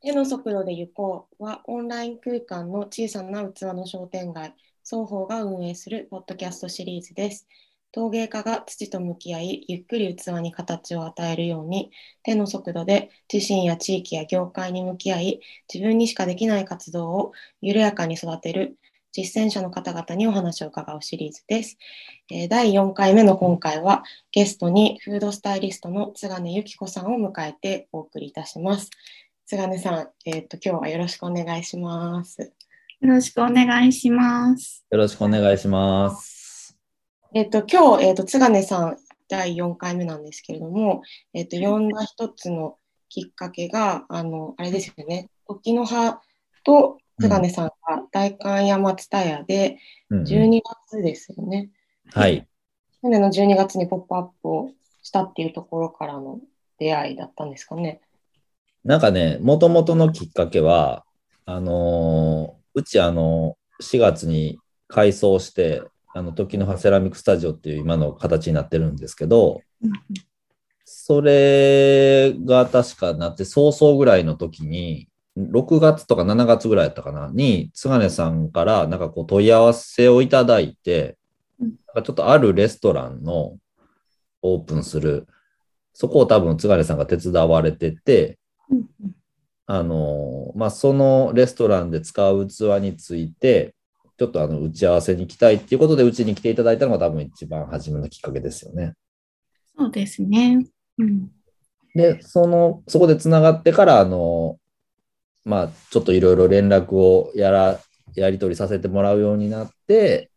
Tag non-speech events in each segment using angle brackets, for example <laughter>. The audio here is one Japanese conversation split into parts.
絵の速度で行こうはオンライン空間の小さな器の商店街双方が運営するポッドキャストシリーズです。陶芸家が土と向き合い、ゆっくり器に形を与えるように、手の速度で自身や地域や業界に向き合い、自分にしかできない活動を緩やかに育てる実践者の方々にお話を伺うシリーズです。え、第4回目の今回は、ゲストにフードスタイリストの津金由紀子さんを迎えてお送りいたします。津金さん、えーと、今日はよろしくお願いします。よろしくお願いします。よろしくお願いします。えっ、ー、と、今日、えっ、ー、と、津金さん、第4回目なんですけれども、えっ、ー、と、呼んだ一つのきっかけが、あの、あれですよね、時の葉と津金さんが大観山蔦屋で12月ですよね。うんうん、はい。去年の12月にポップアップをしたっていうところからの出会いだったんですかね。なんかね、もともとのきっかけは、あのー、うちあの、4月に改装して、あの、時の葉セラミックスタジオっていう今の形になってるんですけど、それが確かなって早々ぐらいの時に、6月とか7月ぐらいやったかな、に、津金さんからなんかこう問い合わせをいただいて、なんかちょっとあるレストランのオープンする、そこを多分津金さんが手伝われてて、あの、まあ、そのレストランで使う器について、ちょっとあの打ち合わせに来たいっていうことで、うちに来ていただいたのが多分一番初めのきっかけですよね。そうですね。うん、で、その、そこでつながってから、あの、まあ、ちょっといろいろ連絡をやら、やり取りさせてもらうようになって、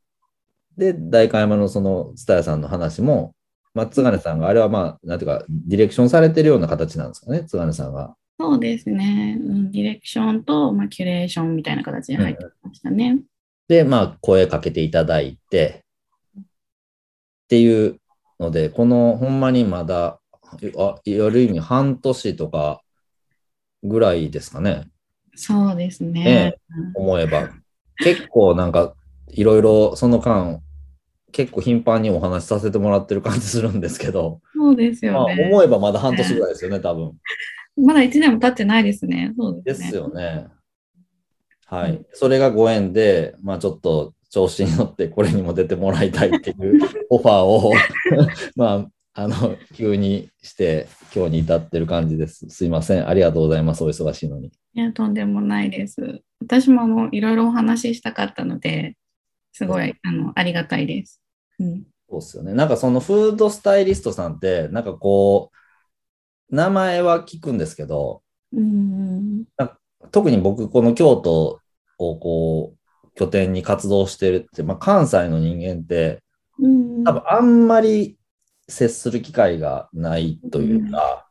で、代官山のその、蔦屋さんの話も、まあ、津金さんが、あれはまあ、なんていうか、ディレクションされてるような形なんですかね、津金さんが。そうですね。うん、ディレクションと、まあ、キュレーションみたいな形に入ってましたね。うん、で、まあ、声かけていただいて、っていうので、このほんまにまだ、あやる意味半年とかぐらいですかね。そうですね。ね思えば。結構なんか、いろいろその間、結構頻繁にお話しさせてもらってる感じするんですけど、そうですよね。まあ、思えばまだ半年ぐらいですよね、多分。<laughs> まだ1年も経ってないですね。そうです、ね、ですよね。はい。それがご縁で、まあちょっと調子に乗ってこれにも出てもらいたいっていう <laughs> オファーを <laughs> まあ、あの、急にして今日に至ってる感じです。すいません。ありがとうございます。お忙しいのに。いや、とんでもないです。私もいろいろお話ししたかったので、すごいあのありがたいです。うん、そうっすよね。なんかそのフードスタイリストさんって、なんかこう、名前は聞くんですけど、うん、特に僕、この京都をこう拠点に活動してるって、まあ、関西の人間って、うん、多分あんまり接する機会がないというか、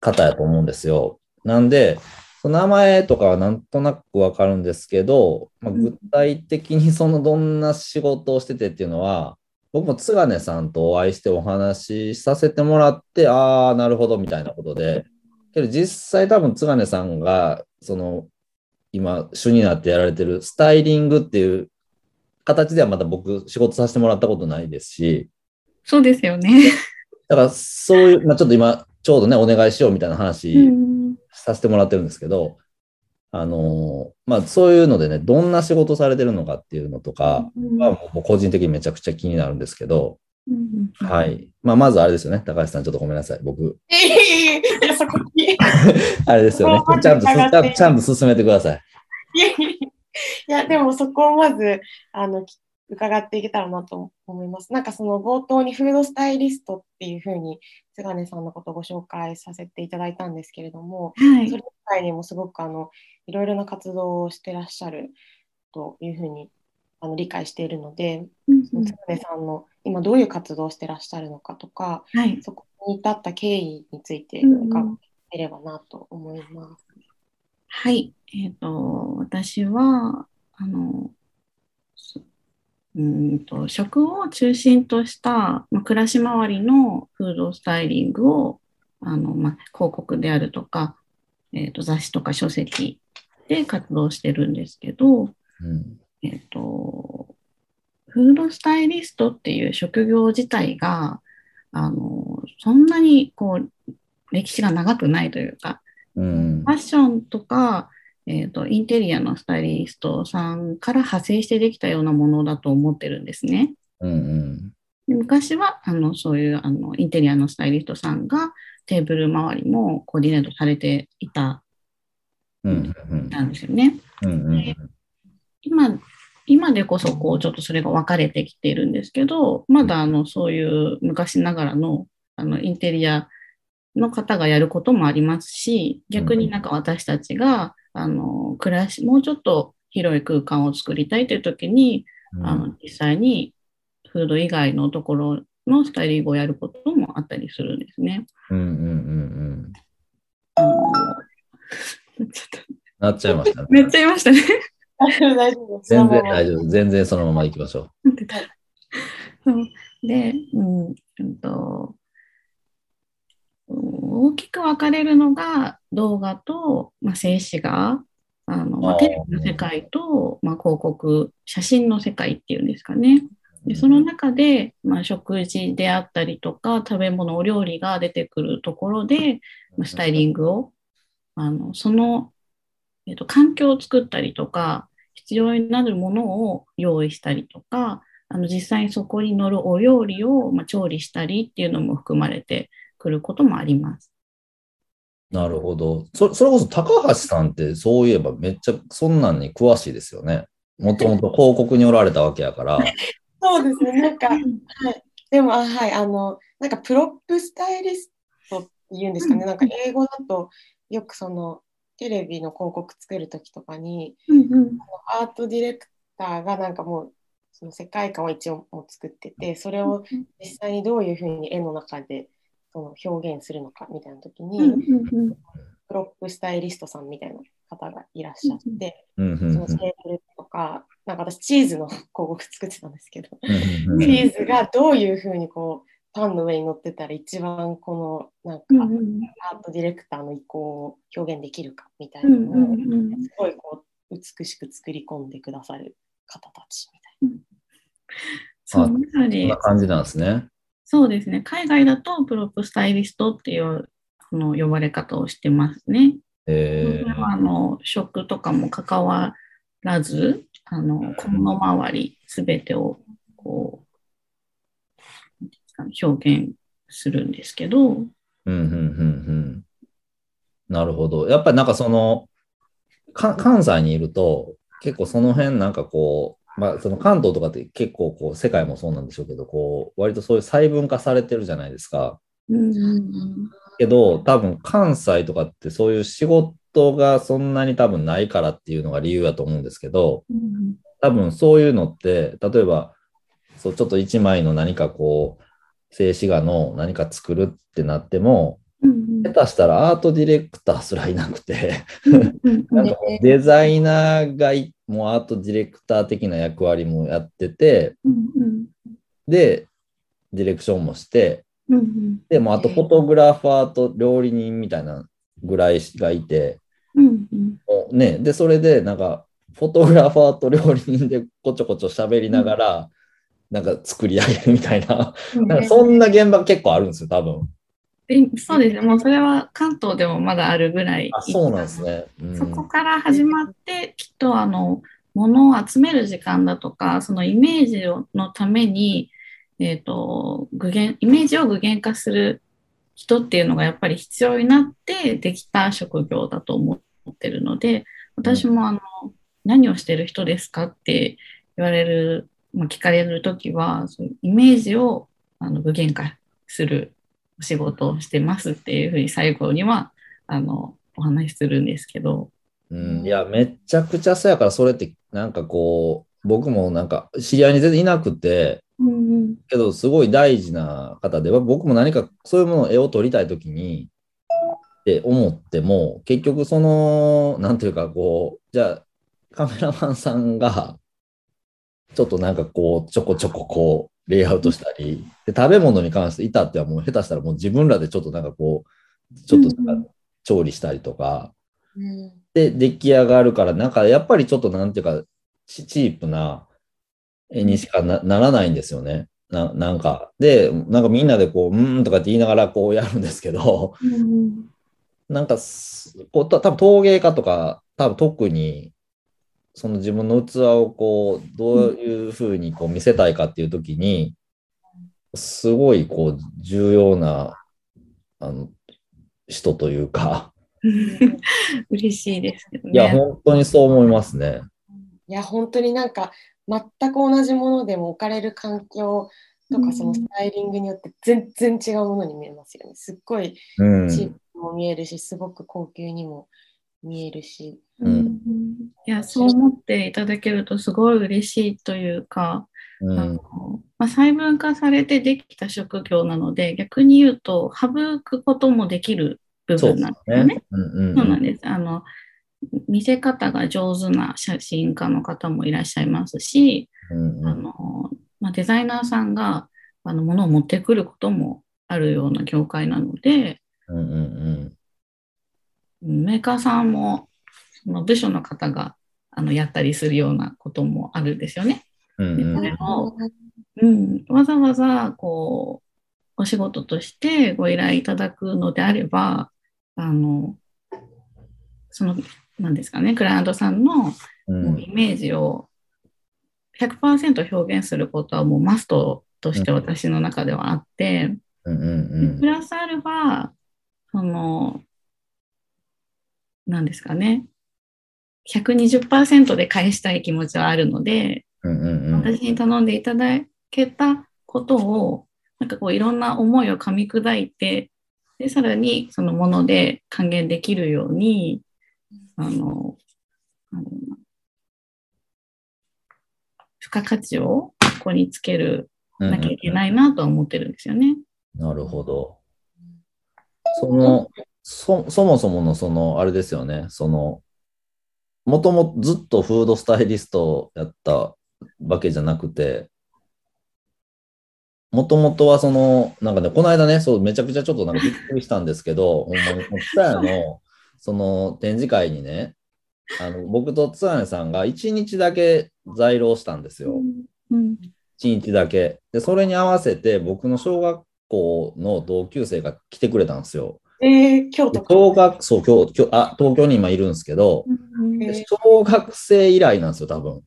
方やと思うんですよ。なんで、その名前とかはなんとなくわかるんですけど、まあ、具体的にそのどんな仕事をしててっていうのは、僕も津金さんとお会いしてお話しさせてもらって、ああ、なるほどみたいなことで、けど実際多分津金さんが、その、今、主になってやられてるスタイリングっていう形ではまだ僕仕事させてもらったことないですし。そうですよね。だからそういう、まあ、ちょっと今、ちょうどね、お願いしようみたいな話させてもらってるんですけど、あのまあ、そういうのでね、どんな仕事されてるのかっていうのとかは、もう個人的にめちゃくちゃ気になるんですけど、はい。まあ、まずあれですよね。高橋さん、ちょっとごめんなさい。僕。<laughs> <laughs> あれですよね。ちゃんと、ちゃんと進めてください。いや、でもそこをまず、あの、伺っていけたらなと思います。なんかその冒頭にフードスタイリストっていうふうに津金さんのことをご紹介させていただいたんですけれども、はい、それ以外にもすごくあのいろいろな活動をしてらっしゃるというふうにあの理解しているので、うんうん、さんの今どういう活動をしてらっしゃるのかとか、はい、そこに至った経緯について伺えればなと思います。うんうん、はい、えーと私はあのうんと食を中心とした、まあ、暮らし周りのフードスタイリングをあの、まあ、広告であるとか、えー、と雑誌とか書籍で活動してるんですけど、うん、えっ、ー、とフードスタイリストっていう職業自体があのそんなにこう歴史が長くないというかうん、ファッションとか、えーと、インテリアのスタイリストさんから派生してできたようなものだと思ってるんですね。うんうん昔はあのそういうあのインテリアのスタイリストさんがテーブル周りもコーディネートされていた,、うんうん、なんですよね。うんうん、今今でこそこうちょっとそれが分かれてきているんですけどまだあのそういう昔ながらのあのインテリアの方がやることもありますし逆になんか私たちが、あの暮らしもうちょっと広い空間を作りたいという時に、あの実際にフード以外のところのスタイリングをやることもあったりするんですね。うんうんうんうん。なっちゃいましたね。めっちゃいましたね。大丈夫、大丈夫。全然大丈夫。全然そのまま行きましょう。<laughs> そうで、うん、うんと、大きく分かれるのが動画と、まあ、静止画、あのまあ、テレビの世界と、まあ、広告、写真の世界っていうんですかね。でその中で、まあ、食事であったりとか食べ物お料理が出てくるところで、まあ、スタイリングをあのその、えーと、環境を作ったりとか必要になるものを用意したりとかあの実際にそこに乗るお料理を、まあ、調理したりっていうのも含まれてくることもあります。なるほどそ。それこそ高橋さんってそういえばめっちゃそんなんに詳しいですよね。もともと広告におられたわけやから。<laughs> そうですね、なんか、はい、でも、あはい、あの、なんかプロップスタイリストって言うんですかね、なんか英語だとよくそのテレビの広告作るときとかに、うんうん、アートディレクターがなんかもうその世界観を一応も作ってて、それを実際にどういうふうに絵の中でその表現するのかみたいな時に、プロップスタイリストさんみたいな方がいらっしゃって、そのテーブルとか、なんか私チーズの広告作ってたんですけど、チーズがどういうふうにこうパンの上に乗ってたら一番このなんかアートディレクターの意向を表現できるかみたいなのをすごいこう美しく作り込んでくださる方たちみたいな。そんな感じなんですね。そうですね。海外だとプロップスタイリストっていうあの呼ばれ方をしてますね。えー、あの食とかも関わらず、あのこの周りすべてをこう表現するんですけど。うんうんうんうん。なるほど。やっぱりなんかその関西にいると結構その辺なんかこうまあ、その関東とかって結構こう世界もそうなんでしょうけどこう割とそういう細分化されてるじゃないですか。うんうんうんけど、多分関西とかってそういう仕事がそんなに多分ないからっていうのが理由だと思うんですけど、多分そういうのって、例えば、そうちょっと一枚の何かこう、静止画の何か作るってなっても、下手したらアートディレクターすらいなくて。<laughs> なんかデザイナーがもうアートディレクター的な役割もやってて、で、ディレクションもして、でもあとフォトグラファーと料理人みたいなぐらいがいて、ね、でそれでなんかフォトグラファーと料理人でこちょこちょ喋りながら、うん、なんか作り上げるみたいな。うん、なんかそんな現場結構あるんですよ多分。そうですね、もうそれは関東でもまだあるぐらい。あそうなんですね、うん、そこから始まって、きっとあの、物を集める時間だとか、そのイメージのために、えーと、具現イメージを具現化する人っていうのがやっぱり必要になってできた職業だと思ってるので私もあの、うん、何をしてる人ですかって言われる、まあ、聞かれる時はそういうイメージをあの具現化するお仕事をしてますっていうふうに最後にはあのお話しするんですけど。うん、いやめちゃくちゃそうやからそれってなんかこう僕もなんか知り合いに全然いなくてうんけど、すごい大事な方で、僕も何かそういうもの、絵を撮りたいときに、って思っても、結局その、なんていうか、こう、じゃあ、カメラマンさんが、ちょっとなんかこう、ちょこちょここう、レイアウトしたり、で食べ物に関して至ってはもう下手したらもう自分らでちょっとなんかこう、ちょっと調理したりとか、うん、で、出来上がるから、なんかやっぱりちょっとなんていうか、チープな、絵にしかならないんですよね。ななんか、で、なんかみんなでこう、うんとかって言いながらこうやるんですけど、うん、なんかこう、多分陶芸家とか、多分特に、その自分の器をこう、どういうふうにこう見せたいかっていう時に、すごいこう、重要な、あの、人というか。<laughs> 嬉しいですけどね。いや、本当にそう思いますね。いや、本当になんか、全く同じものでも置かれる環境とか、そのスタイリングによって全然違うものに見えますよね。すっごいチープも見えるし、すごく高級にも見えるし。うん、いや、そう思っていただけるとすごい嬉しいというか、うん、あのまあ、細分化されてできた職業なので、逆に言うと、省くこともできる部分なんですよね。そうなんです。あの見せ方が上手な写真家の方もいらっしゃいますし、うんうん、あのまあ、デザイナーさんがあの物を持ってくることもあるような業界なので、うんうん。うん、メーカーさんもその部署の方があのやったりするようなこともあるんですよね。うんうん、それを、うん、わざわざこうお仕事としてご依頼いただくのであればあのその何ですかねクライアントさんのイメージを100%表現することはもうマストとして私の中ではあって、プラスアルファその何ですかね120%で返したい気持ちはあるので、私に頼んでいただけたことをなんかこういろんな思いを噛み砕いてでさらにそのもので還元できるようにあの付加価値をここにつけるなきゃいけないなとは思ってるんですよね。なるほど。そのそそもそものそのあれですよね、そのもともとずっとフードスタイリストやったわけじゃなくて、もともとはその、なんかね、この間ね、そうめちゃくちゃちょっとなんかびっくりしたんですけど、ほんまに、ツヤのその展示会にね、あの僕とツアネさんが1日だけ在廊したんですよ。うん、1日だけ。で、それに合わせて僕の小学校の同級生が来てくれたんですよ。えー、京都小学そう京京あ東京に今いるんですけど、小学生以来なんですよ、多分。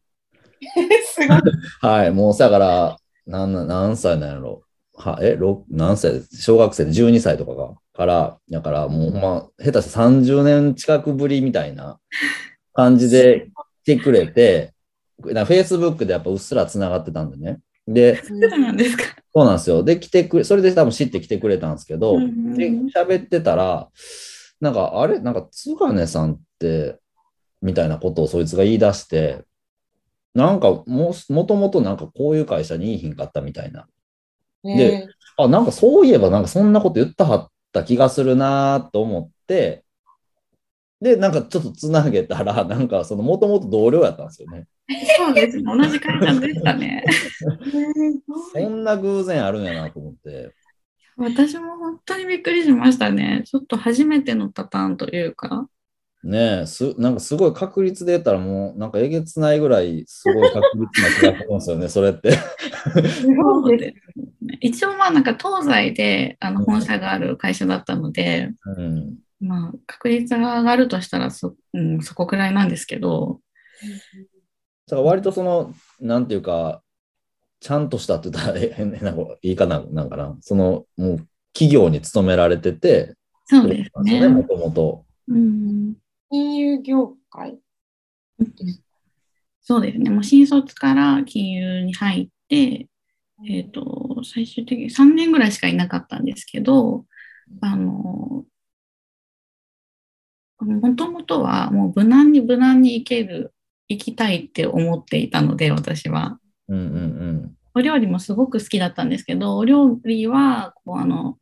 すごい。<laughs> はい、もうだから何、何歳なんやろ。はえ何歳？小学生で12歳とかがから、だからもうほんま、下手して30年近くぶりみたいな感じで来てくれて、フェイスブックでやっぱうっすら繋がってたんでね。で、そうなんですか。そうなんですよ。で、来てくれ、それで多分知って来てくれたんですけど、で、喋ってたら、なんか、あれ？なんか、津金さんって、みたいなことをそいつが言い出して、なんかも、もともとなんかこういう会社にいいひんかったみたいな。で、あ、なんかそういえばなんかそんなこと言ったはった気がするなと思って、で、なんかちょっとつなげたら、<laughs> なんかそのもともと同僚やったんですよね。そうです。同じ会社でしたね。<laughs> そんな偶然あるんやなと思って。私も本当にびっくりしましたね。ちょっと初めてのパターンというか。ねえ、すなんかすごい確率で言ったらもうなんかえげつないぐらいすごい確率な気がするんですよね、<laughs> それって。そうですね、一応まあなんか東西であの本社がある会社だったので、うん、まあ確率が上がるとしたらそ,、うん、そこくらいなんですけど。だから割とその、なんていうか、ちゃんとしたって言ったら変な言い方なんかな、そのもう企業に勤められてて、そうですね。もともと。うん金融業界そうですね。もう新卒から金融に入って、えっ、ー、と、最終的に3年ぐらいしかいなかったんですけど、あの、もともとはもう無難に無難に行ける、行きたいって思っていたので、私は。うんうんうん、お料理もすごく好きだったんですけど、お料理はこうあの、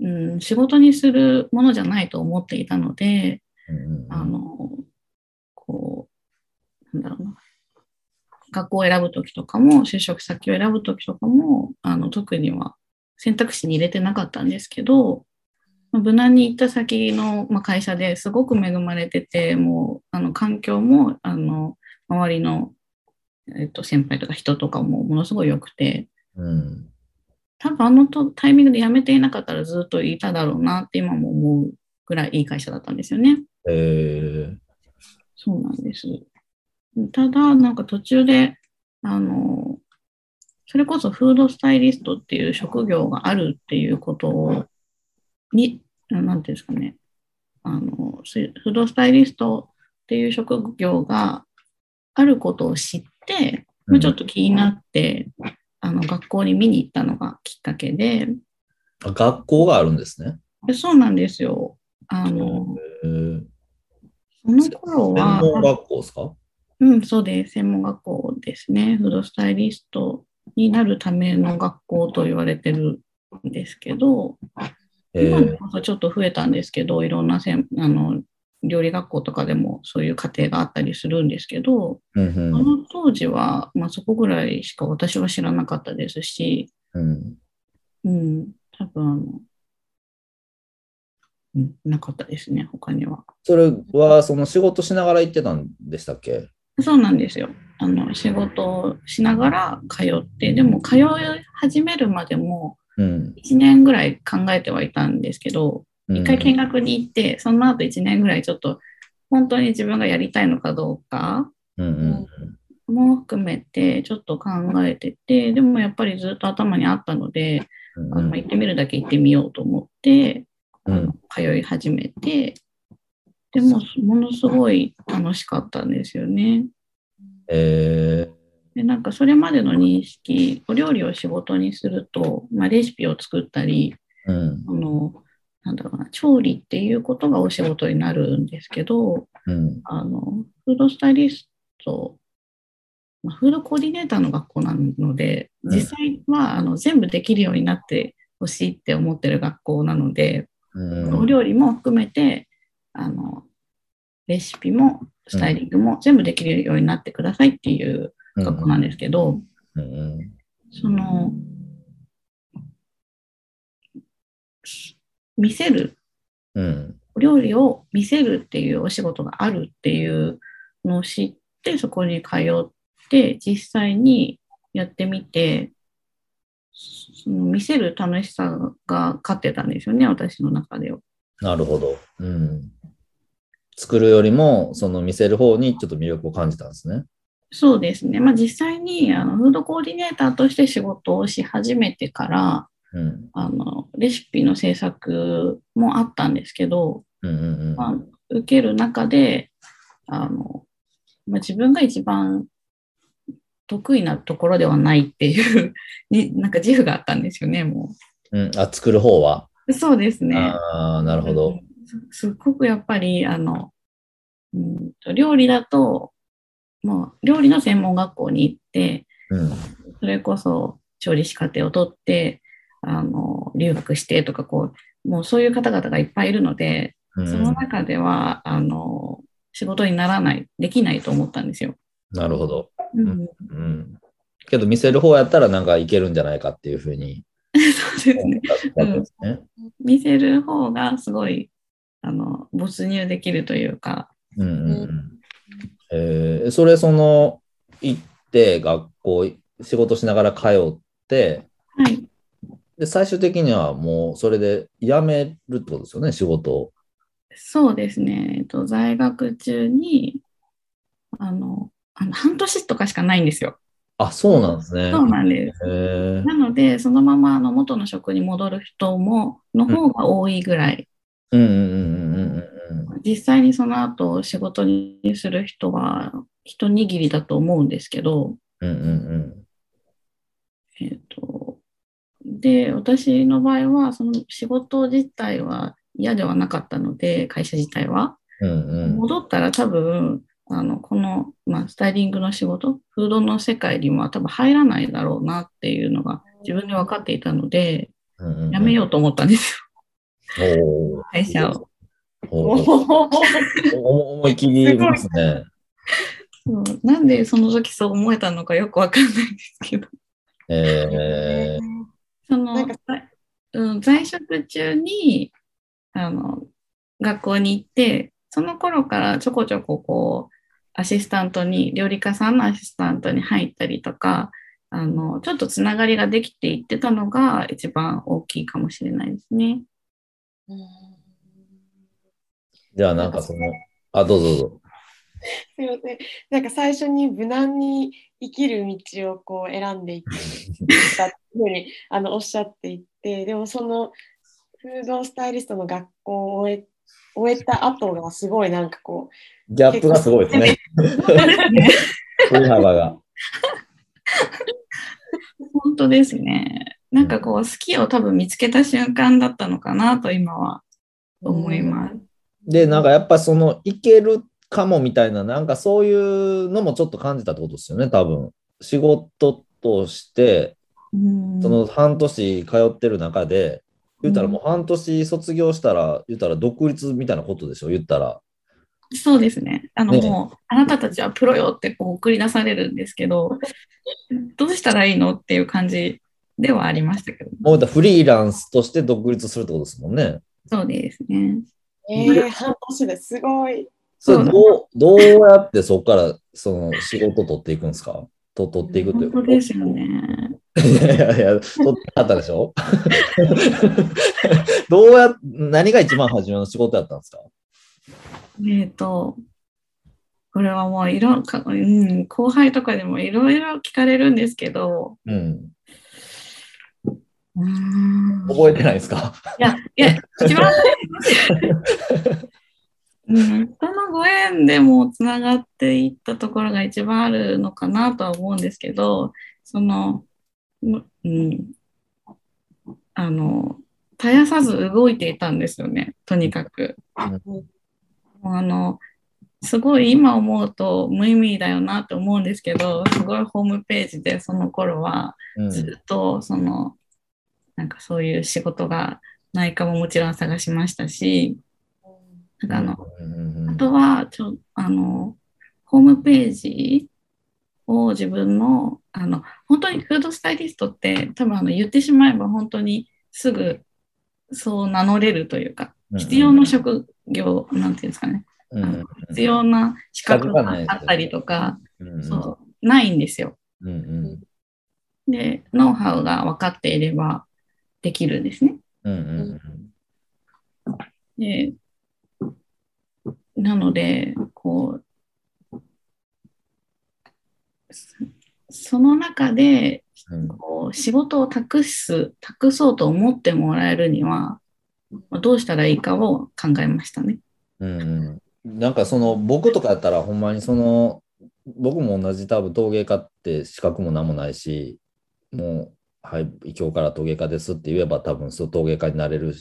うん、仕事にするものじゃないと思っていたので、あの、こう、なんだろうな。学校を選ぶときとかも、就職先を選ぶときとかも、あの、特には選択肢に入れてなかったんですけど、無難に行った先の、まあ、会社ですごく恵まれてて、もう、あの、環境も、あの、周りの、えっと、先輩とか人とかもものすごい良くて、うん、多分あのタイミングで辞めていなかったらずっといただろうなって今も思うぐらいいい会社だったんですよね。へえ。そうなんです。ただ、なんか途中で、あの、それこそフードスタイリストっていう職業があるっていうことを、に、なんていうんですかね、あの、フードスタイリストっていう職業があることを知って、うんちょっと気になって、あの、学校に見に行ったのがきっかけで、あ学校があるんですね。でそうなんですよ。あの、その頃は、専門学校ですか？うん、そうです。専門学校ですね。フードスタイリストになるための学校と言われてるんですけど、へ今でーこそちょっと増えたんですけど、いろんなせんあの料理学校とかでもそういう課程があったりするんですけど、うんその当時は、まあ、そこぐらいしか私は知らなかったですし、うんうんうん、多分あの、うん、なかったですね、他には。それはその仕事しながら行ってたんでしたっけ？そうなんですよ。あの仕事をしながら通って、でも通い始めるまでもうん。1年ぐらい考えてはいたんですけど、うん。一回見学に行って、その後1年ぐらいちょっと本当に自分がやりたいのかどうかも含めてちょっと考えてて、でもやっぱりずっと頭にあったので、うんあの行ってみるだけ行ってみようと思って、あうん。の通い始めて、でもものすごい楽しかったんですよね。えでなんかそれまでの認識、お料理を仕事にすると、まあ、レシピを作ったり、ーうん。あのなんだろうな、調理っていうことがお仕事になるんですけど、うん。あのフードスタイリスト、まあ、フードコーディネーターの学校なので、うん。実際はあの全部できるようになってほしいって思ってる学校なので、うん。お料理も含めてあの、レシピもスタイリングも全部できるようになってくださいっていう学校なんですけど、うんうんその、見せる、うんお料理を見せるっていうお仕事があるっていうのを知って、そこに通って、実際にやってみて、その見せる楽しさが勝ってたんですよね、私の中では。なるほど。うん。作るよりも、その見せる方にちょっと魅力を感じたんですね。そうですね。まあ実際にあのフードコーディネーターとして仕事をし始めてから、うん。あのレシピの制作もあったんですけど、うんうんうん。まあ、受ける中であの、まあ、自分が一番得意なところではないっていう <laughs> になんか自負があったんですよね、もうん、あ、作る方は？う。そうですね。ああ、なるほど。すすっごくやっぱりあの、うんと、料理だと、もう料理の専門学校に行って、うん。それこそ調理師課程を取って、あの留学してとかこう、もうそういう方々がいっぱいいるので、うんその中ではあの仕事にならない、できないと思ったんですよ。なるほど。うん、うん。けど見せる方やったらなんかいけるんじゃないかっていうふうに。見せる方がすごいあの没入できるというか、うんうんうん。えーそれその行って学校仕事しながら通ってはい、で最終的にはもうそれで辞めるってことですよね仕事を。そうですね、えっと、在学中にあのあの半年とかしかないんですよ。あそうなんですね。そうなんです。えーなので、そのままあの元の職に戻る人もの方が多いぐらい、うんうんうん実際にその後仕事にする人は一握りだと思うんですけど、うんうんえっと、で、私の場合は、その仕事自体は嫌ではなかったので、会社自体は。うんうん。戻ったら多分、あの、この、まあ、スタイリングの仕事、フードの世界には多分入らないだろうなっていうのが自分で分かっていたので、うんうんうん。辞めようと思ったんですよ、会社を。思い切りますね。そうなんでその時そう思えたのかよくわかんないんですけど、その、うん、在職中にあの学校に行って、その頃からちょこちょここうアシスタントに、料理家さんのアシスタントに入ったりとか、あのちょっとつながりができていってたのが一番大きいかもしれないですね。じゃあなんかその、あ、どうぞどうぞ。すみません。なんか最初に無難に生きる道をこう選んでいったっていうふうにあのおっしゃっていて、でもそのフードスタイリストの学校を終え終えた後がすごいなんかこう。ギャップがすごいですね。振り幅が。本当ですね。なんかこう、好きを多分見つけた瞬間だったのかなと今は思います。で、なんかやっぱその、いけるかもみたいな、なんかそういうのもちょっと感じたってことですよね、多分。仕事として、その半年通ってる中で、言ったらもう半年卒業したら、言ったら独立みたいなことでしょ、言ったら。そうですね。あの、ね、もう、あなたたちはプロよってこう送り出されるんですけど、どうしたらいいのっていう感じではありましたけど。もうフリーランスとして独立するってことですもんね。そうですね。えー、半年ですごい。それどうどうやってそこからその仕事取っていくんですか？と取っていくということですよね。いやいやいや、取ってあったでしょ？<laughs> どうや、何が一番初めの仕事やったんですか？えっ、ー、と、これはもういろ、うん、後輩とかでもいろいろ聞かれるんですけど、うん。うん覚えてないですか？いや、いや、一番うん、人のご縁でもつながっていったところが一番あるのかなとは思うんですけど、その、うん、あの、絶やさず動いていたんですよね、とにかく。うん、あのすごい今思うと無意味だよなって思うんですけどすごいホームページでその頃はずっとその、うん、なんかそういう仕事がないかももちろん探しましたしなんかあの、あとはちょあのホームページを自分のあの本当にフードスタイリストって多分あの言ってしまえば本当にすぐそう名乗れるというか必要な職業、なんていうんですかね、うん、必要な資格があったりとか、うん、そうないんですよ、うんうん。で、ノウハウが分かっていればできるんですね。うんうんうん、でなので、こう、その中で、こう仕事を託す、託そうと思ってもらえるには、どうしたらいいかを考えましたね。うん、なんかその僕とかやったらほんまにその僕も同じ多分陶芸家って資格も何もないしもうはい今日から陶芸家ですって言えば多分そう陶芸家になれる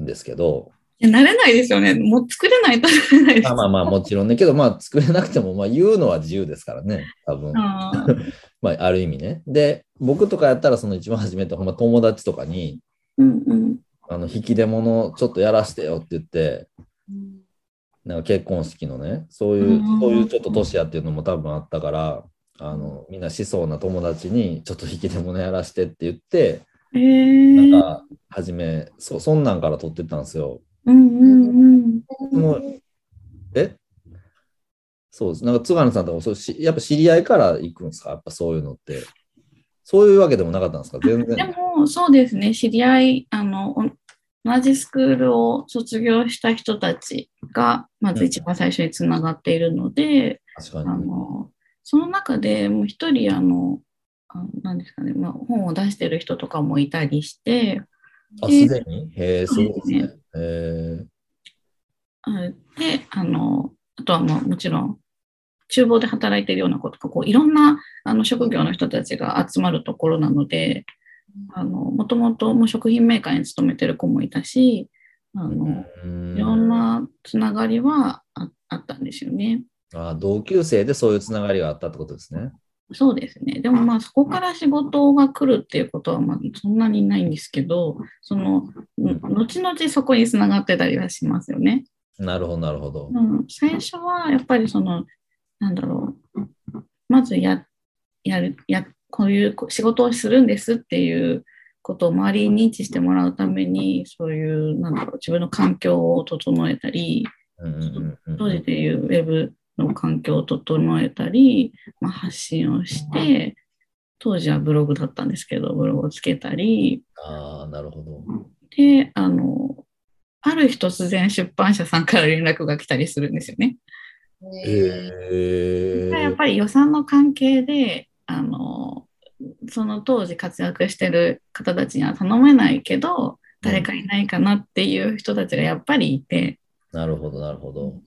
んですけど。いやなれないですよね。もう作れないとなれないです。まあまあまあもちろんね。けどまあ作れなくてもまあ言うのは自由ですからね。多分。あ <laughs> まあある意味ね。で僕とかやったらその一番初めてほんま友達とかに、うんうん、あの引き出物ちょっとやらしてよって言って、なんか結婚式のね、そういう、そういうちょっと年やっていうのも多分あったから、あのみんなしそうな友達にちょっと引き出物やらしてって言って、えー、なんか初めそそんなんから撮ってたんですよ。うんうんうん、え？そうです。なんか津軽さんとかそうしやっぱ知り合いから行くんですか？やっぱそういうのって。そういうわけでもなかったんですか？全然。でも、そうですね。知り合い、あの、同じスクールを卒業した人たちが、まず一番最初につながっているので、あのその中でもう一人、あの、あなんですかね、まあ、本を出してる人とかもいたりして、あ、すでに？へえ、そうですね。へで、あの、あとはももちろん、厨房で働いてるような子とかこういろんなあの職業の人たちが集まるところなのであのもともとも食品メーカーに勤めてる子もいたしあのいろんなつながりはああったんですよね。あ同級生でそういうつながりがあったってことですね。そうですね。でもまあそこから仕事が来るっていうことはまあそんなにないんですけど、その後々そこにつながってたりはしますよね。なるほど、なるほど。うん、最初はやっぱりそのなんだろう、まずや、やる、や、こういう仕事をするんですっていうことを周りに認知してもらうために、そういう、なんだろう、自分の環境を整えたり、当時でいうウェブの環境を整えたり、まあ、発信をして、当時はブログだったんですけど、ブログをつけたり、ああ、なるほど。で、あの、ある日突然出版社さんから連絡が来たりするんですよね。えやっぱり予算の関係で、あの、その当時活躍してる方たちには頼めないけど、誰かいないかなっていう人たちがやっぱりいて、なるほど、なるほど。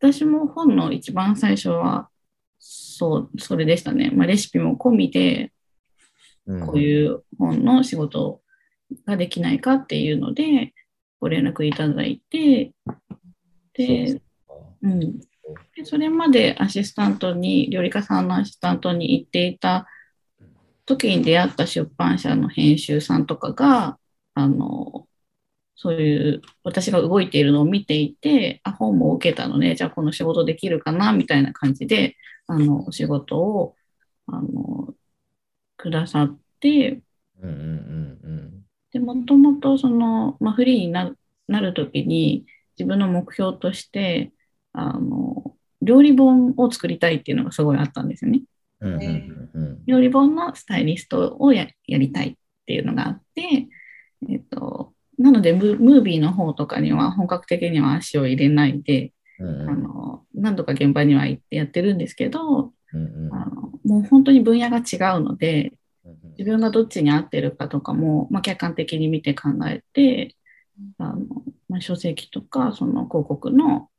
私も本の一番最初は、そう、それでしたね。まあ、レシピも込みで、こういう本の仕事ができないかっていうので、ご連絡いただいて、で、うん、でそれまでアシスタントに、料理家さんのアシスタントに行っていた時に出会った出版社の編集さんとかが、あの、そういう私が動いているのを見ていて、あ、本も受けたので、じゃあこの仕事できるかなみたいな感じで、あの、お仕事を、あの、くださって、うんうんうんで、もともとその、まあ、フリーにななるときに自分の目標として、あの、料理本を作りたいっていうのがすごいあったんですよね。うんうんうん、料理本のスタイリストをやりたいっていうのがあって、えっと、なのでムービーの方とかには本格的には足を入れないで、うんうん、あの何度か現場には行ってやってるんですけど、うんうん、あのもう本当に分野が違うので自分がどっちに合ってるかとかも、まあ、客観的に見て考えてあの、まあ、書籍とかその広告の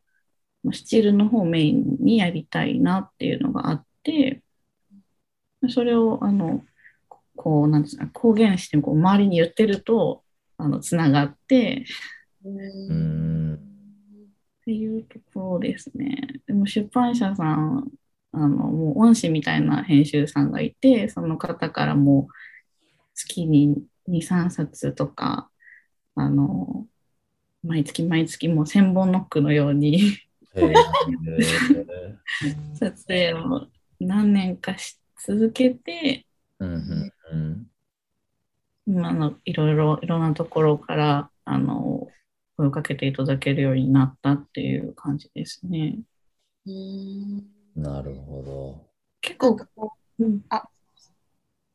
スチールの方をメインにやりたいなっていうのがあってそれをあのこうなんですか公言してこう周りに言ってるとあのつながってっていうところですね。でも出版社さんあのもう恩師みたいな編集さんがいてその方からも月に23冊とかあの毎月毎月もう千本ノックのように <laughs> 撮影を何年かし続けて、うんうんうん、今のいろいろいろんなところからあの声をかけていただけるようになったっていう感じですね。なるほど。結構こう、うん、あ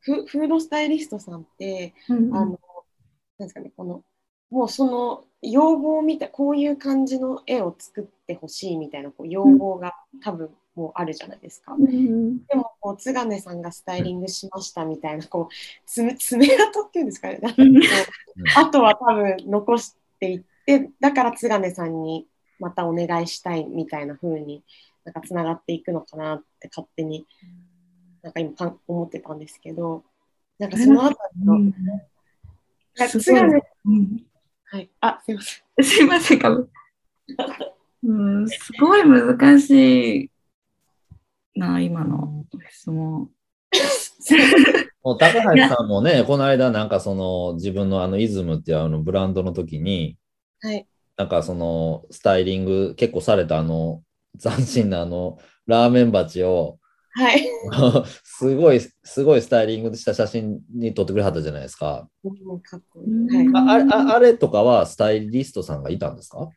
フフードスタイリストさんって、うんうん、あのなんですかねこのもうその要望を見てこういう感じの絵を作ってほしいみたいなこう要望が多分もうあるじゃないですか。うん、でもこう津金さんがスタイリングしましたみたいなこう爪爪痕っていうんですかね。あとは多分残していってだから津金さんにまたお願いしたいみたいな風になんかつながっていくのかなって勝手になんか今か思ってたんですけどなんかそのあたりの、うん、津金、うん。はい。あ、すいません。すいません。かうん、すごい難しいな、今の質問。<laughs> もう高橋さんもね、この間、なんかその自分のあのイズムっていうあのブランドの時に、はい、なんかそのスタイリング結構されたあの斬新なあのラーメン鉢を、はい。<laughs> すごい、すごいスタイリングした写真に撮ってくれはったじゃないですか。かっこいい。はい、ああれとかはスタイリストさんがいたんですか？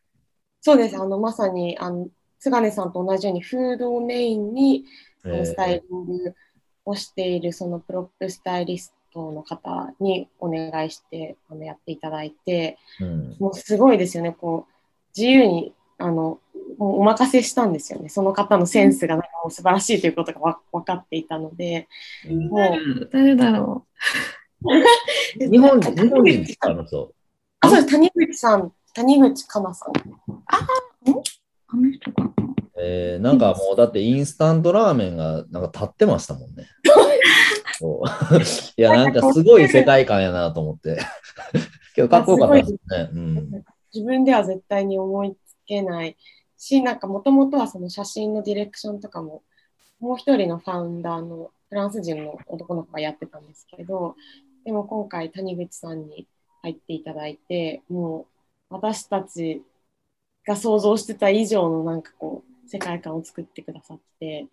そうです。あの、まさに、あの、菅根さんと同じようにフードをメインに、スタイリングをしている、そのプロップスタイリストの方にお願いしてあのやっていただいて、うん、もうすごいですよね。こう、自由に、あの、もうお任せしたんですよね。その方のセンスがなんかもう素晴らしいということがわ分かっていたので。もう誰だろう。<laughs> 日本人、日本人あの人。あ、そうです。谷口さん、谷口かなさん。あ、あの人かな。えー、なんかもうだってインスタントラーメンがなんか立ってましたもんね。<laughs> いや、なんかすごい世界観やなと思って。<laughs> けどかっこよかったですね。うん、自分では絶対に思いつけないし、なんかもともとはその写真のディレクションとかも、もう一人のファウンダーのフランス人の男の子がやってたんですけど、でも今回谷口さんに入っていただいて、もう私たちが想像してた以上のなんかこう、世界観を作ってくださって、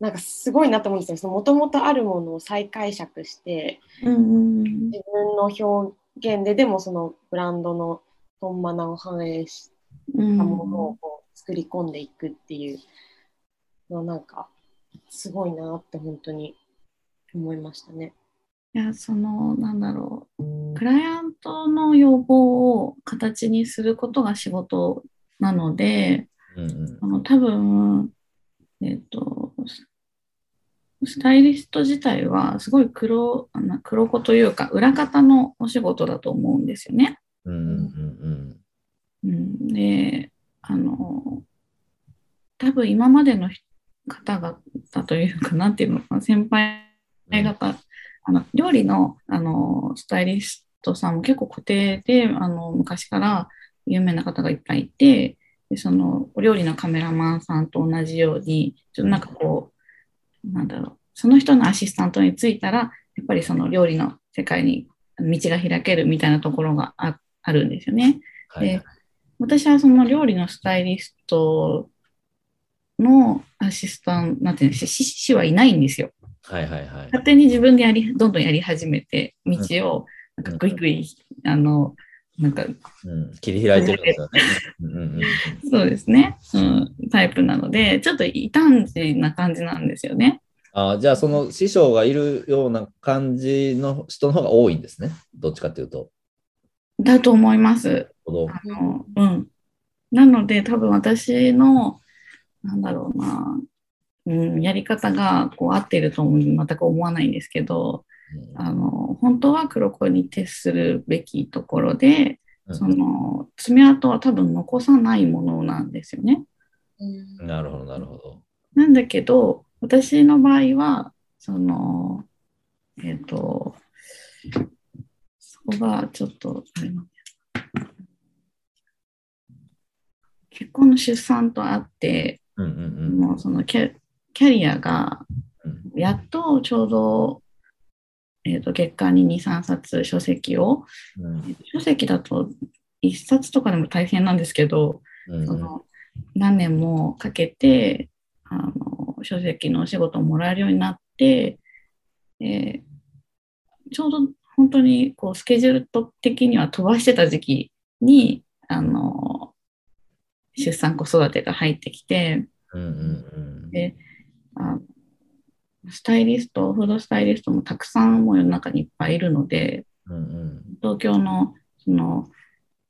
なんかすごいなと思うんですよ。もともとあるものを再解釈して、自分の表現ででもそのブランドの本マナを反映したものをこう作り込んでいくっていうのなんかすごいなって本当に思いましたね。いやそのなんだろうクライアントの要望を形にすることが仕事なので、うんうん、あの多分、えっ、と、スタイリスト自体はすごい黒黒子というか裏方のお仕事だと思うんですよね。うんうんうん、であの多分今までの方々というかなんていうのかな先輩方、うん、あの料理のあのスタイリストさんも結構固定であの昔から有名な方がいっぱいいてでそのお料理のカメラマンさんと同じようにちょっとなんかこうなんだろうその人のアシスタントについたらやっぱりその料理の世界に道が開けるみたいなところがあるんですよね。はい、で私はその料理のスタイリストのアシスタント、なんていうんですか、師はいないんですよ。はいはいはい。勝手に自分でやり、どんどんやり始めて、道を、なんかぐいぐい、うん、あの、なんか、うん、切り開いてるんですよね。そうですね、うん、タイプなので、ちょっと異端児な感じなんですよね。あじゃあ、その師匠がいるような感じの人の方が多いんですね。どっちかというと。だと思います。あのうん、なので、多分私の、なんだろうな、うん、やり方がこう合っていると全く思わないんですけど、うん、あの本当は黒子に徹するべきところで、うん、その爪痕は多分残さないものなんですよね。うん、なるほど、なるほど。なんだけど、私の場合は、その、えっ、ー、と、そこがちょっと、あれなん結婚の出産とあって、うんうんうん、もうそのキャキャリアが、やっとちょうど、えーと、月間に2、3冊書籍を、うん、書籍だと1冊とかでも大変なんですけど、うんうん、その何年もかけてあの書籍のお仕事をもらえるようになって、えー、ちょうど本当にこうスケジュール的には飛ばしてた時期にあの出産子育てが入ってきて、うんうんうん、であスタイリストフードスタイリストもたくさんも世の中にいっぱいいるので、うんうん、東京のその、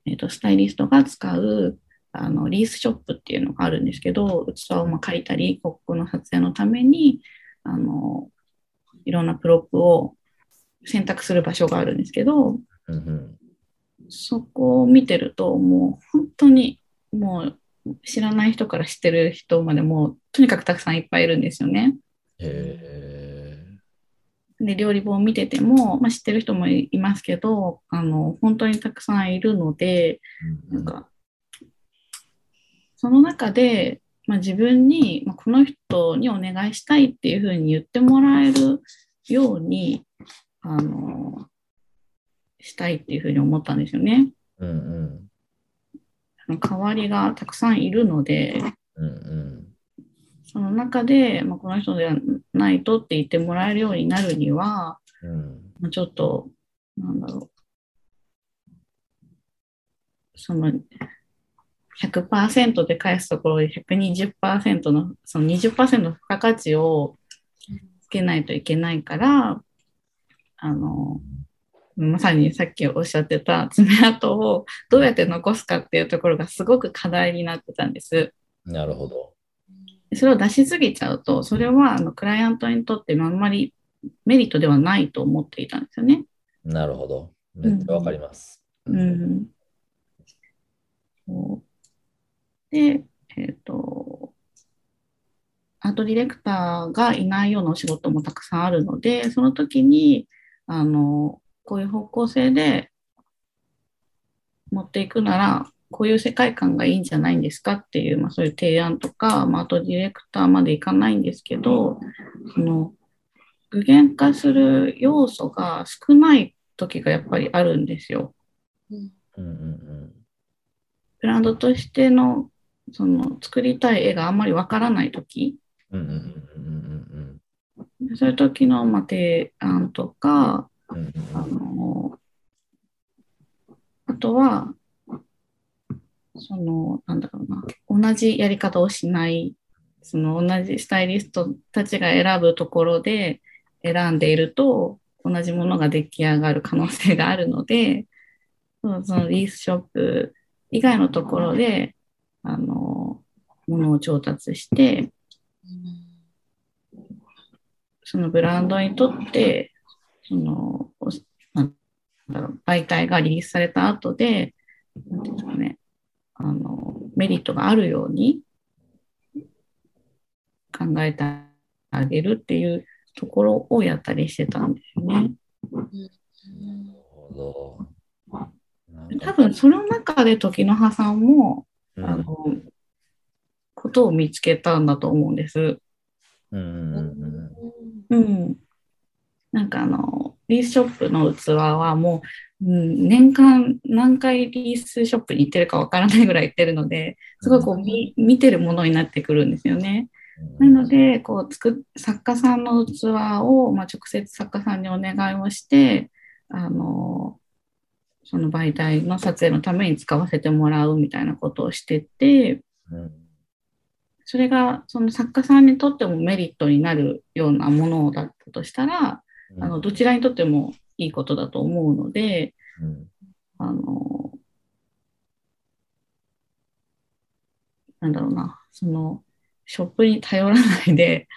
えーと、とスタイリストが使うあのリースショップっていうのがあるんですけど器をまあ書いたり広告の撮影のためにあのいろんなプロップを選択する場所があるんですけど、うんうん、そこを見てるともう本当にもう知らない人から知ってる人までもうとにかくたくさんいっぱいいるんですよね。で料理本を見てても、まあ、知ってる人もいますけどあの本当にたくさんいるので、うんうん、なんかその中で、まあ、自分に、まあ、この人にお願いしたいっていうふうに言ってもらえるようにあのしたいっていうふうに思ったんですよね。うんうん、代わりがたくさんいるので、うんうん、その中で、まあ、この人ではないとって言ってもらえるようになるには、うん、まあ、ちょっとなんだろうその100%で返すところで120%のその20%の付加価値をつけないといけないからあのまさにさっきおっしゃってた爪痕をどうやって残すかっていうところがすごく課題になってたんです。なるほど。それを出しすぎちゃうとそれはあのクライアントにとってあんまりメリットではないと思っていたんですよね。なるほど。めっちゃわかります。うん、うんで、えっ、ー、と、アートディレクターがいないようなお仕事もたくさんあるので、その時に、あの、こういう方向性で持っていくなら、こういう世界観がいいんじゃないんですかっていう、まあ、そういう提案とか、まあ、アートディレクターまでいかないんですけど、その具現化する要素が少ない時がやっぱりあるんですよ。うん。うんうん、ブランドとしてのその作りたい絵があんまりわからないとき、そういう時のまあ提案とか、あのあとは、その、なんだろうな、同じやり方をしない、その同じスタイリストたちが選ぶところで選んでいると、同じものが出来上がる可能性があるので、そのリースショップ以外のところで、あの、ものを調達して、そのブランドにとって、その、なんだろう、媒体がリリースされた後で、なんていうんですかね、あの、メリットがあるように考えてあげるっていうところをやったりしてたんですよね。多分その中で時の葉さんも、うん、あのことを見つけたんだと思うんです。うん、うん、なんかあのリースショップの器はもう、うん、年間何回リースショップに行ってるかわからないぐらい行ってるのですごいこう、うん、見てるものになってくるんですよね。なのでこう作作家さんの器を、まあ、直接作家さんにお願いをしてあのその媒体の撮影のために使わせてもらうみたいなことをしてて、うん、それがその作家さんにとってもメリットになるようなものだったとしたら、うん、あのどちらにとってもいいことだと思うので、うん、あのなんだろうなそのショップに頼らないで、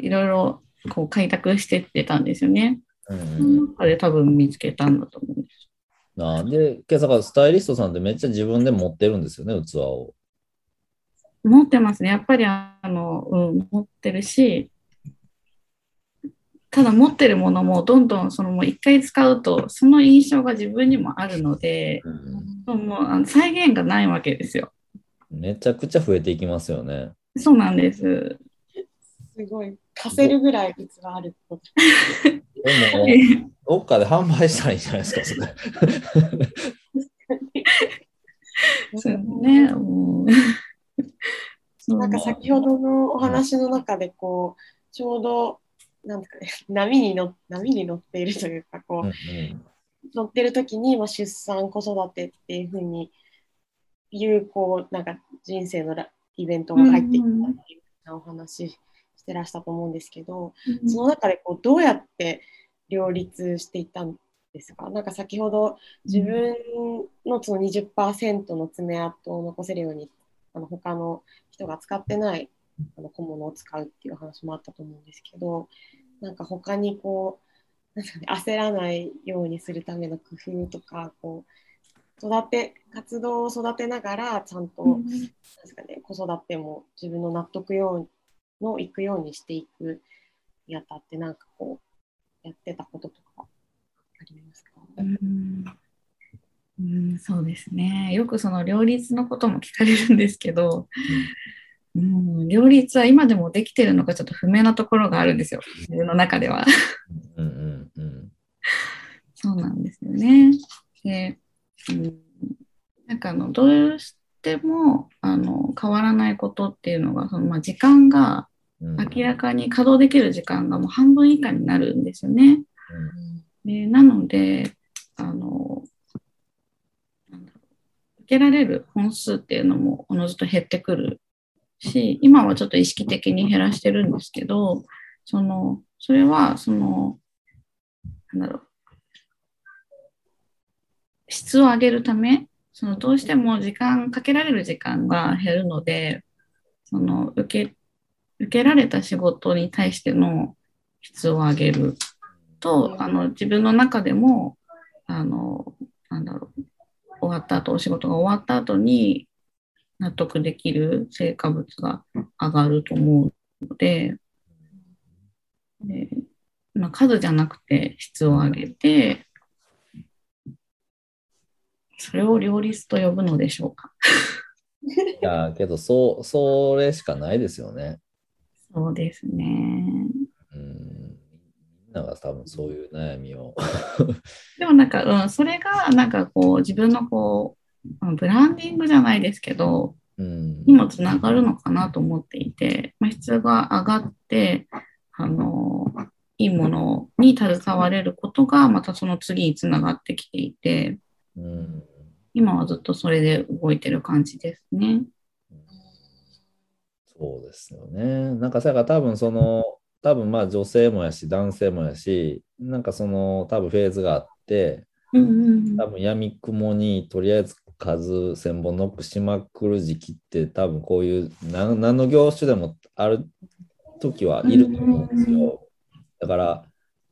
いろいろこう開拓してってたんですよね。うん、その中で多分見つけたんだと思うんです。あで、今朝からスタイリストさんってめっちゃ自分で持ってるんですよね、器を。持ってますね。やっぱりあの、うん、持ってるし、ただ持ってるものもどんどんそのもう一回使うとその印象が自分にもあるので、うん、もうあの再現がないわけですよ。めちゃくちゃ増えていきますよね。そうなんです。すごい。貸せるぐらい器ある。でも、どっかで販売したらいいんじゃないですか、それ。そうね。なんか先ほどのお話の中で、こう、ちょうど、なんですかね、<laughs> 波に乗波に乗っているというか、こう、うんうん、乗ってる時に、まあ、出産、子育てっていうふうにいう、こう、なんか人生のイベントが入ってきたっていうお話してらしたと思うんですけど、うん、その中でこうどうやって両立していったんですか？なんか先ほど自分のその20%の爪痕を残せるようにあの他の人が使ってないあの小物を使うっていう話もあったと思うんですけどなんか他にこうなんか、ね、焦らないようにするための工夫とかこう育て活動を育てながらちゃんと、うん、ですかね、子育ても自分の納得ようのいくようにしていくにあたってなんかこうやってたこととかありますか？うん。うん、そうですね。よくその両立のことも聞かれるんですけど、うん、両立は今でもできてるのかちょっと不明なところがあるんですよ、自分の中では。うんうんうん、そうなんですよね。で、うん、なんかあのどうしてもあの変わらないことっていうのがその、まあ、時間が明らかに稼働できる時間がもう半分以下になるんですよね。うん、でなのであの受けられる本数っていうのもおのずと減ってくるし今はちょっと意識的に減らしてるんですけどそのそれはそのなんだろう。質を上げるためそのどうしても時間かけられる時間が減るのでその受け受けられた仕事に対しての質を上げるとあの自分の中でもあのなんだろう。終わった後、お仕事が終わった後に納得できる成果物が上がると思うので、でまあ、数じゃなくて質を上げて、それを両立と呼ぶのでしょうか。<laughs> いや、けど、そう、それしかないですよね。そうですね。うんなが多分そういう悩みを。<laughs> でもなんか、うん、それがなんかこう自分のこうブランディングじゃないですけど、うん、にもつながるのかなと思っていて、まあ、質が上がってあのいいものに携われることがまたその次につながってきていて、うん、今はずっとそれで動いてる感じですね。そうですよね。なんかさ多分その多分まあ女性もやし男性もやしなんかその多分フェーズがあって、うんうん多分闇雲にとりあえず数千本ノックしまくる時期って多分こういう何何の業種でもある時はいると思うんですよ。だから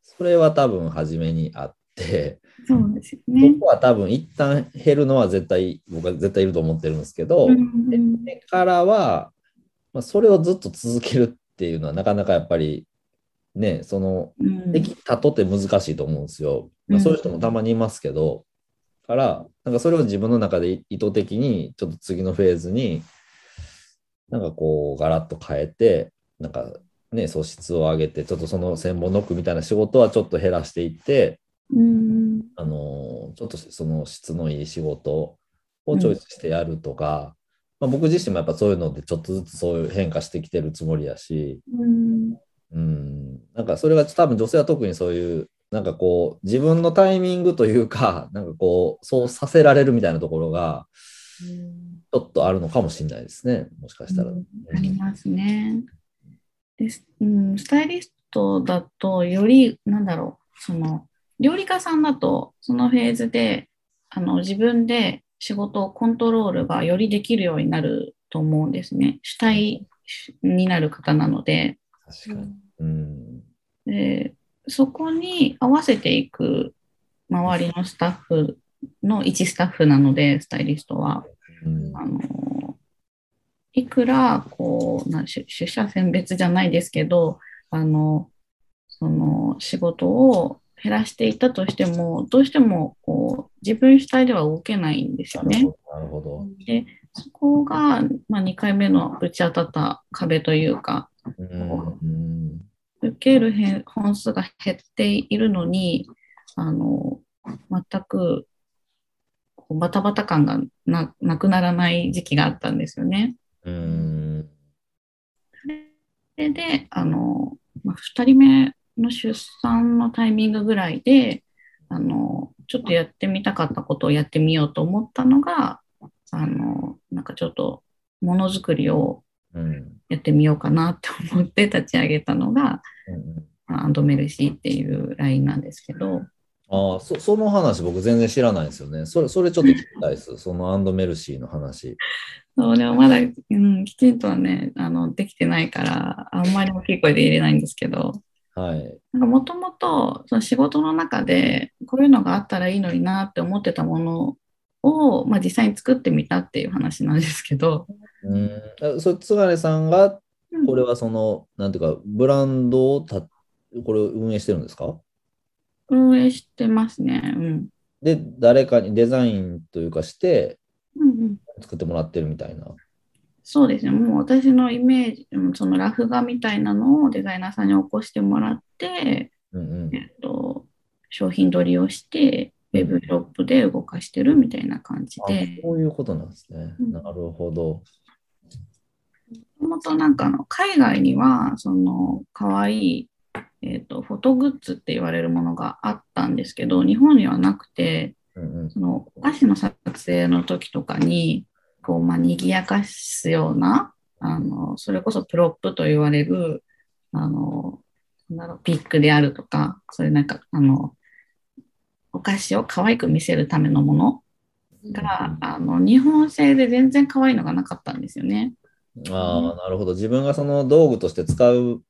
それは多分初めにあって、そうですよねこ。こは多分一旦減るのは絶対僕は絶対いると思ってるんですけど、うんうんそれからは、まあ、それをずっと続けるっていうのはなかなかやっぱりねそのうんできたとって難しいと思うんですよ。まあ、うんそういう人もたまにいますけど、からなんかそれを自分の中で意図的にちょっと次のフェーズになんかこうガラッと変えてなんかね素質を上げてちょっとその千本ノックみたいな仕事はちょっと減らしていってうん。あのちょっとその質のいい仕事をチョイスしてやるとか、まあ、僕自身もやっぱそういうのでちょっとずつそういう変化してきてるつもりやし、うん。うん、なんかそれが多分女性は特にそういうなんかこう自分のタイミングというか <laughs> なんかこうそうさせられるみたいなところがちょっとあるのかもしれないですねもしかしたら。うんありますね。ですうん、スタイリストだとよりなんだろうその料理家さんだとそのフェーズであの自分で仕事をコントロールがよりできるようになると思うんですね。主体になる方なので確かに。うん。でそこに合わせていく周りのスタッフの一スタッフなのでスタイリストは。うんあのいくらこうな取取捨選別じゃないですけどあのその仕事を減らしていたとしてもどうしてもこう自分主体では動けないんですよね。なるほど。でそこが、まあ、2回目のぶち当たった壁というか受ける本数が減っているのにあの全くバタバタ感がななくならない時期があったんですよね。うんそれで、あの、まあ、2人目の出産のタイミングぐらいで、あの、ちょっとやってみたかったことをやってみようと思ったのが、あの、なんかちょっとものづくりをうんやってみようかなって思って立ち上げたのが、うんまあアンドメルシーっていうラインなんですけど、ああそその話僕全然知らないですよね。それそれちょっと聞きたいです。<laughs> そのアンドメルシーの話。そうでもまだ、うん、きちんとはね、あの、できてないから、あんまり大きい声で言えないんですけど、はい。なんかもともとその仕事の中でこういうのがあったらいいのになって思ってたものを、まあ、実際に作ってみたっていう話なんですけど、うん、あそれ津軽さんがうんこれはその、なんていうかブランドをたこれを運営してるんですか？運営してますね。うん。で誰かにデザインというかしてうんうん、作ってもらってるみたいな。そうですね。もう私のイメージ、うんそのラフ画みたいなのをデザイナーさんに起こしてもらって、うんうんえっと、商品取りをして、ウェブショップで動かしてるみたいな感じあで、そういうことなんですね。うんなるほど。もともとなんかあの海外にはその可愛いえーとフォトグッズって言われるものがあったんですけど日本にはなくてうんうんそのお菓子の撮影の時とかにこう、まあ、賑やかすようなあのそれこそプロップと言われるあのなんだろうピックであるとかそういうなんかあのお菓子を可愛く見せるためのものが、あの日本製で全然可愛いのがなかったんですよね。ああ、なるほど。自分がその道具として使う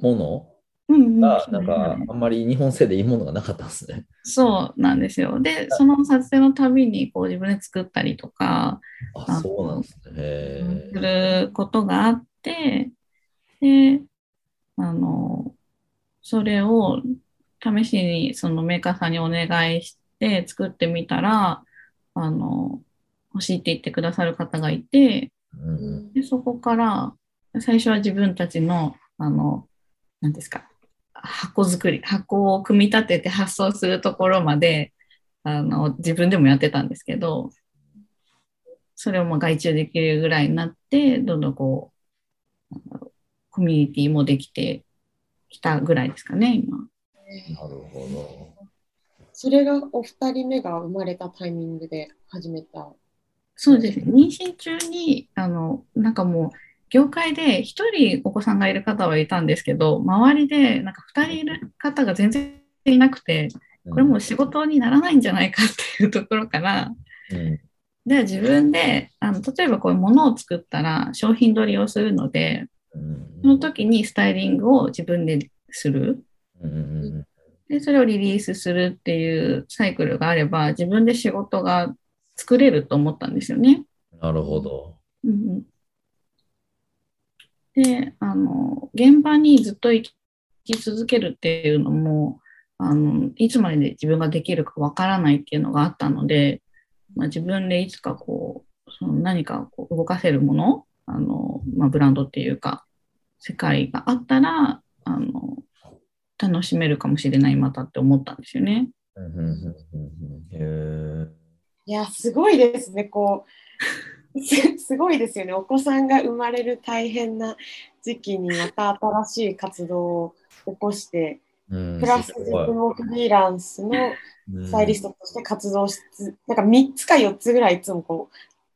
ものが、なんか、あんまり日本製でいいものがなかったんですね。そうなんですよ。で、その撮影のたびにこう自分で作ったりとかあ、あそうなんですね。へすえ。ることがあって、で、あの、それを試しにそのメーカーさんにお願いして作ってみたら、あの、欲しいって言ってくださる方がいて、うんうんでそこから最初は自分たちの、あの、何ですか、箱作り、箱を組み立てて発送するところまで、あの、自分でもやってたんですけど、それをまあ外注できるぐらいになって、どんどんこうコミュニティもできてきたぐらいですかね、今。なるほど。それがお二人目が生まれたタイミングで始めた？そうですね。妊娠中に、あの、なんかもう、業界で一人お子さんがいる方はいたんですけど、周りでなんか二人いる方が全然いなくて、これもう仕事にならないんじゃないかっていうところから、うん、で自分であの例えばこういうものを作ったら商品取りをするので、うん、その時にスタイリングを自分でする。うんで、それをリリースするっていうサイクルがあれば、自分で仕事が作れると思ったんですよね。なるほど。うん、で、あの、現場にずっと生き続けるっていうのも、あの、いつまで自分ができるかわからないっていうのがあったので、まあ、自分でいつかこう、その何かこう動かせるもの、あの、まあ、ブランドっていうか、世界があったら、あの、楽しめるかもしれないまたって思ったんですよね。いやすごいですね。こう <laughs> すごいですよね。お子さんが生まれる大変な時期にまた新しい活動を起こして、プラス自分もフリーランスのスタイリストとして活動しつ、なんか3つか4つぐらいいつもこ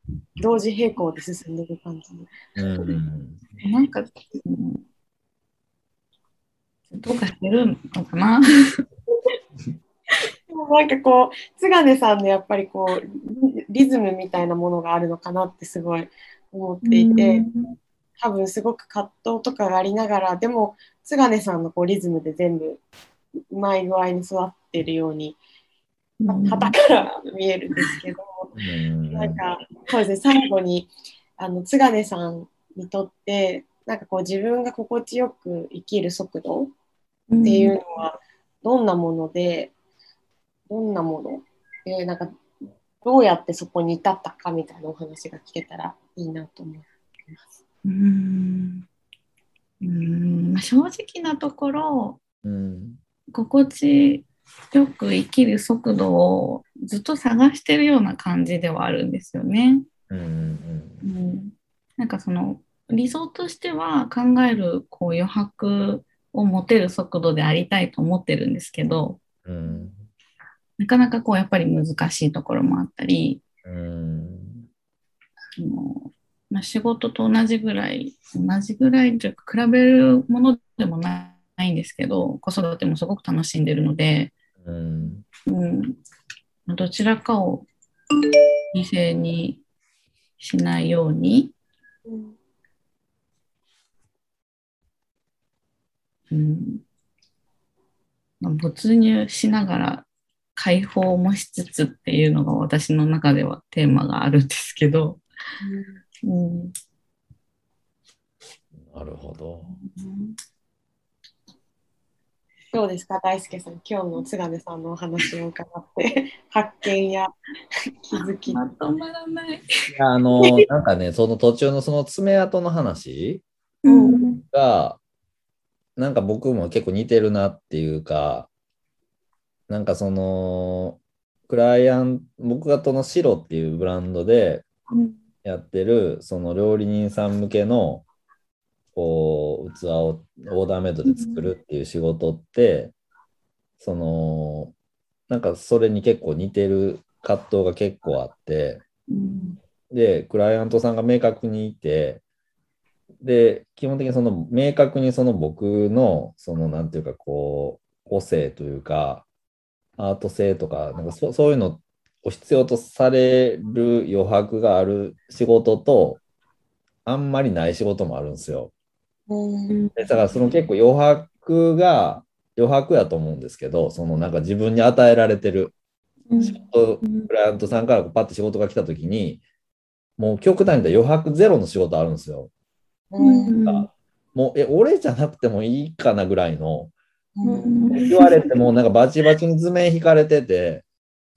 う同時並行で進んでる感じ。うん、なんか、うんどうかしてるのかな？<laughs> なんかこう、津金さんのやっぱりこう、リズムみたいなものがあるのかなってすごい思っていて、多分すごく葛藤とかがありながら、でも津金さんのこうリズムで全部うまい具合に育ってるように、はたから見えるんですけど、なんかそうですね、最後にあの津金さんにとって、なんかこう自分が心地よく生きる速度っていうのはどんなもので、どんなもの？で、なんかどうやってそこに至ったかみたいなお話が聞けたらいいなと思います。うん。うん。正直なところ、うん、心地よく生きる速度をずっと探してるような感じではあるんですよね。うん、うん、なんかその理想としては考えるこう余白を持てる速度でありたいと思ってるんですけど、うん、なかなかこうやっぱり難しいところもあったり、うん、あのまあ、仕事と同じぐらい同じぐらいというか比べるものでもないんですけど子育てもすごく楽しんでるので、うん、うん、どちらかを犠牲にしないように、うんうん、没入しながら解放もしつつっていうのが私の中ではテーマがあるんですけど。うん、うん、なるほど。どうですか、大輔さん、今日の津金さんのお話を伺って、<laughs> 発見や気づき。まとまらない。いや、あの、なんかね、その途中のその爪痕の話が、なんか僕も結構似てるなっていうか、なんかその、クライアント、僕がとの白っていうブランドでやってる、その料理人さん向けの、こう、器をオーダーメイドで作るっていう仕事って、その、なんかそれに結構似てる葛藤が結構あって、で、クライアントさんが明確にいて、で、基本的にその明確にその僕の、そのなんていうかこう、個性というか、アート性とか、なんかそそういうのを必要とされる余白がある仕事と、あんまりない仕事もあるんですよ。でだからその結構余白が余白やと思うんですけど、そのなんか自分に与えられてる仕事、クライアントさんからパッて仕事が来た時に、もう極端に言ったら余白ゼロの仕事あるんですよ。うん、もうえ俺じゃなくてもいいかなぐらいの、うん、言われてもなんかバチバチに図面引かれてて、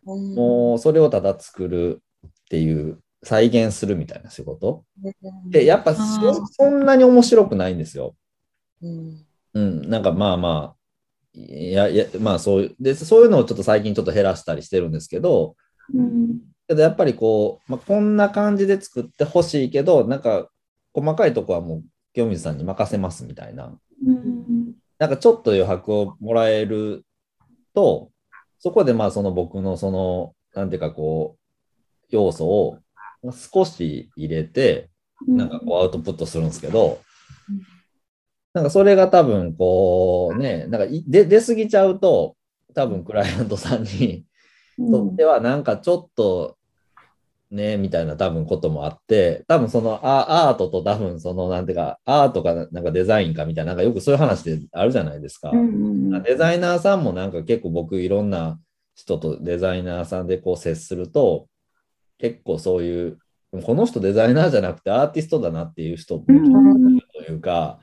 うん、もうそれをただ作るっていう再現するみたいな仕事、でやっぱそんなに面白くないんですよ。うん、なんかまあまあいやいやまあそういうでそういうのをちょっと最近ちょっと減らしたりしてるんですけど、うん、けどやっぱりこう、まあ、こんな感じで作ってほしいけどなんか細かいとこはもう清水さんに任せますみたいな、うん、なんかちょっと余白をもらえるとそこでまあその僕のそのなんていうかこう要素を少し入れてなんかこうアウトプットするんですけど、なんかそれが多分こうねなんか出出過ぎちゃうと多分クライアントさんにとってはなんかちょっとね、みたいな多分こともあって、多分そのアートと多分そのなんていうか、アートかなんかデザインかみたいな、なんかよくそういう話であるじゃないですか。デザイナーさんもなんか結構僕いろんな人とデザイナーさんでこう接すると、結構そういう、この人デザイナーじゃなくてアーティストだなっていう人もというか、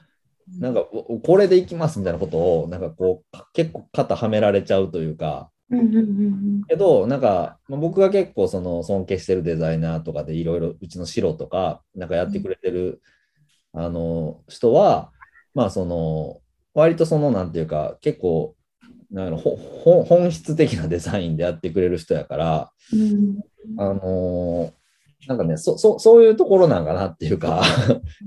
なんかこれでいきますみたいなことをなんかこう結構肩はめられちゃうというか、けど、なんか、まあ、僕が結構その尊敬してるデザイナーとかでいろいろうちの白とか、なんかやってくれてる、うん、あの人は、まあその、割とその、なんていうか、結構、なん本質的なデザインでやってくれる人やから、うん、あのなんかねそそ、そういうところなんかなっていうか。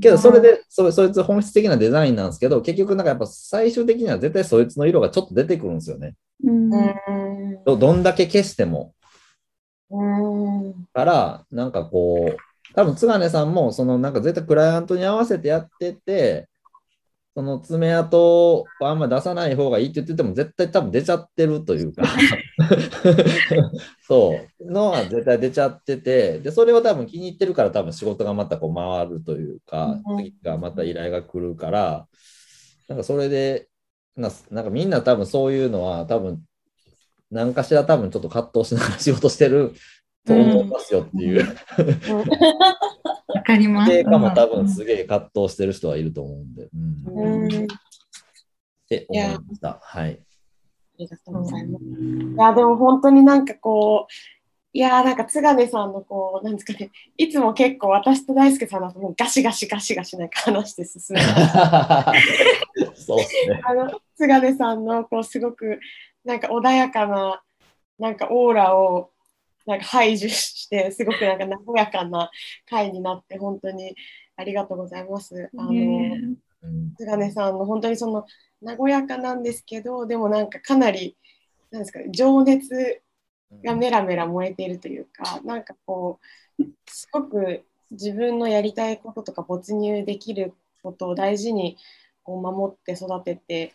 けどそれでそ、そいつ本質的なデザインなんですけど、結局なんかやっぱ最終的には絶対そいつの色がちょっと出てくるんですよね。うん、どどんだけ消しても。から、なんかこう、多分津金さんも、そのなんか絶対クライアントに合わせてやってて、その爪痕をあんま出さない方がいいって言ってても絶対多分出ちゃってるというか <laughs> <laughs> そうのは絶対出ちゃっててでそれを多分気に入ってるから多分仕事がまたこう回るというか次がまた依頼が来るからなんかそれでななんかみんな多分そういうのは多分何かしら多分ちょっと葛藤しながら仕事してると思いますよっていう。わかります。経過も多分すげえ葛藤してる人はいると思うんで。うん。って思いました。はい。ありがとうございます。いや、でも本当になんかこう、いやなんか津金さんのこう、なんですかね、いつも結構私と大輔さんだともうガシガシガシガシなんか話して進めそうですね。あの津金さんのこうすごくなんか穏やかななんかオーラをなんか排除してすごくなんか和やかな回になって本当にありがとうございます。あの津金さんの本当にその和やかなんですけどでもなんかかなりなんですか、ね、情熱がメラメラ燃えているというかなんかこうすごく自分のやりたいこととか没入できることを大事にこう守って育てて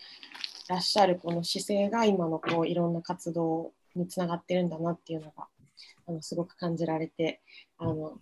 らっしゃるこの姿勢が今のこういろんな活動につながってるんだなっていうのがあのすごく感じられてあの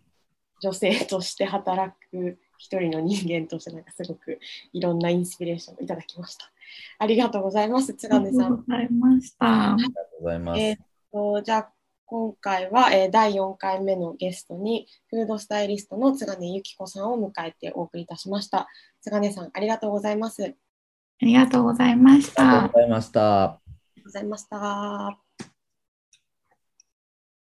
女性として働く一人の人間としてなんかすごくいろんなインスピレーションをいただきました。ありがとうございます。津金さん。ありがとうございました。ありがとうございます。えー、とじゃあ今回は、えー、第4回目のゲストにフードスタイリストの津金由紀子さんを迎えてお送りいたしました。津金さんありがとうございます。ありがとうございました。ありがとうございました。ありがとうございました。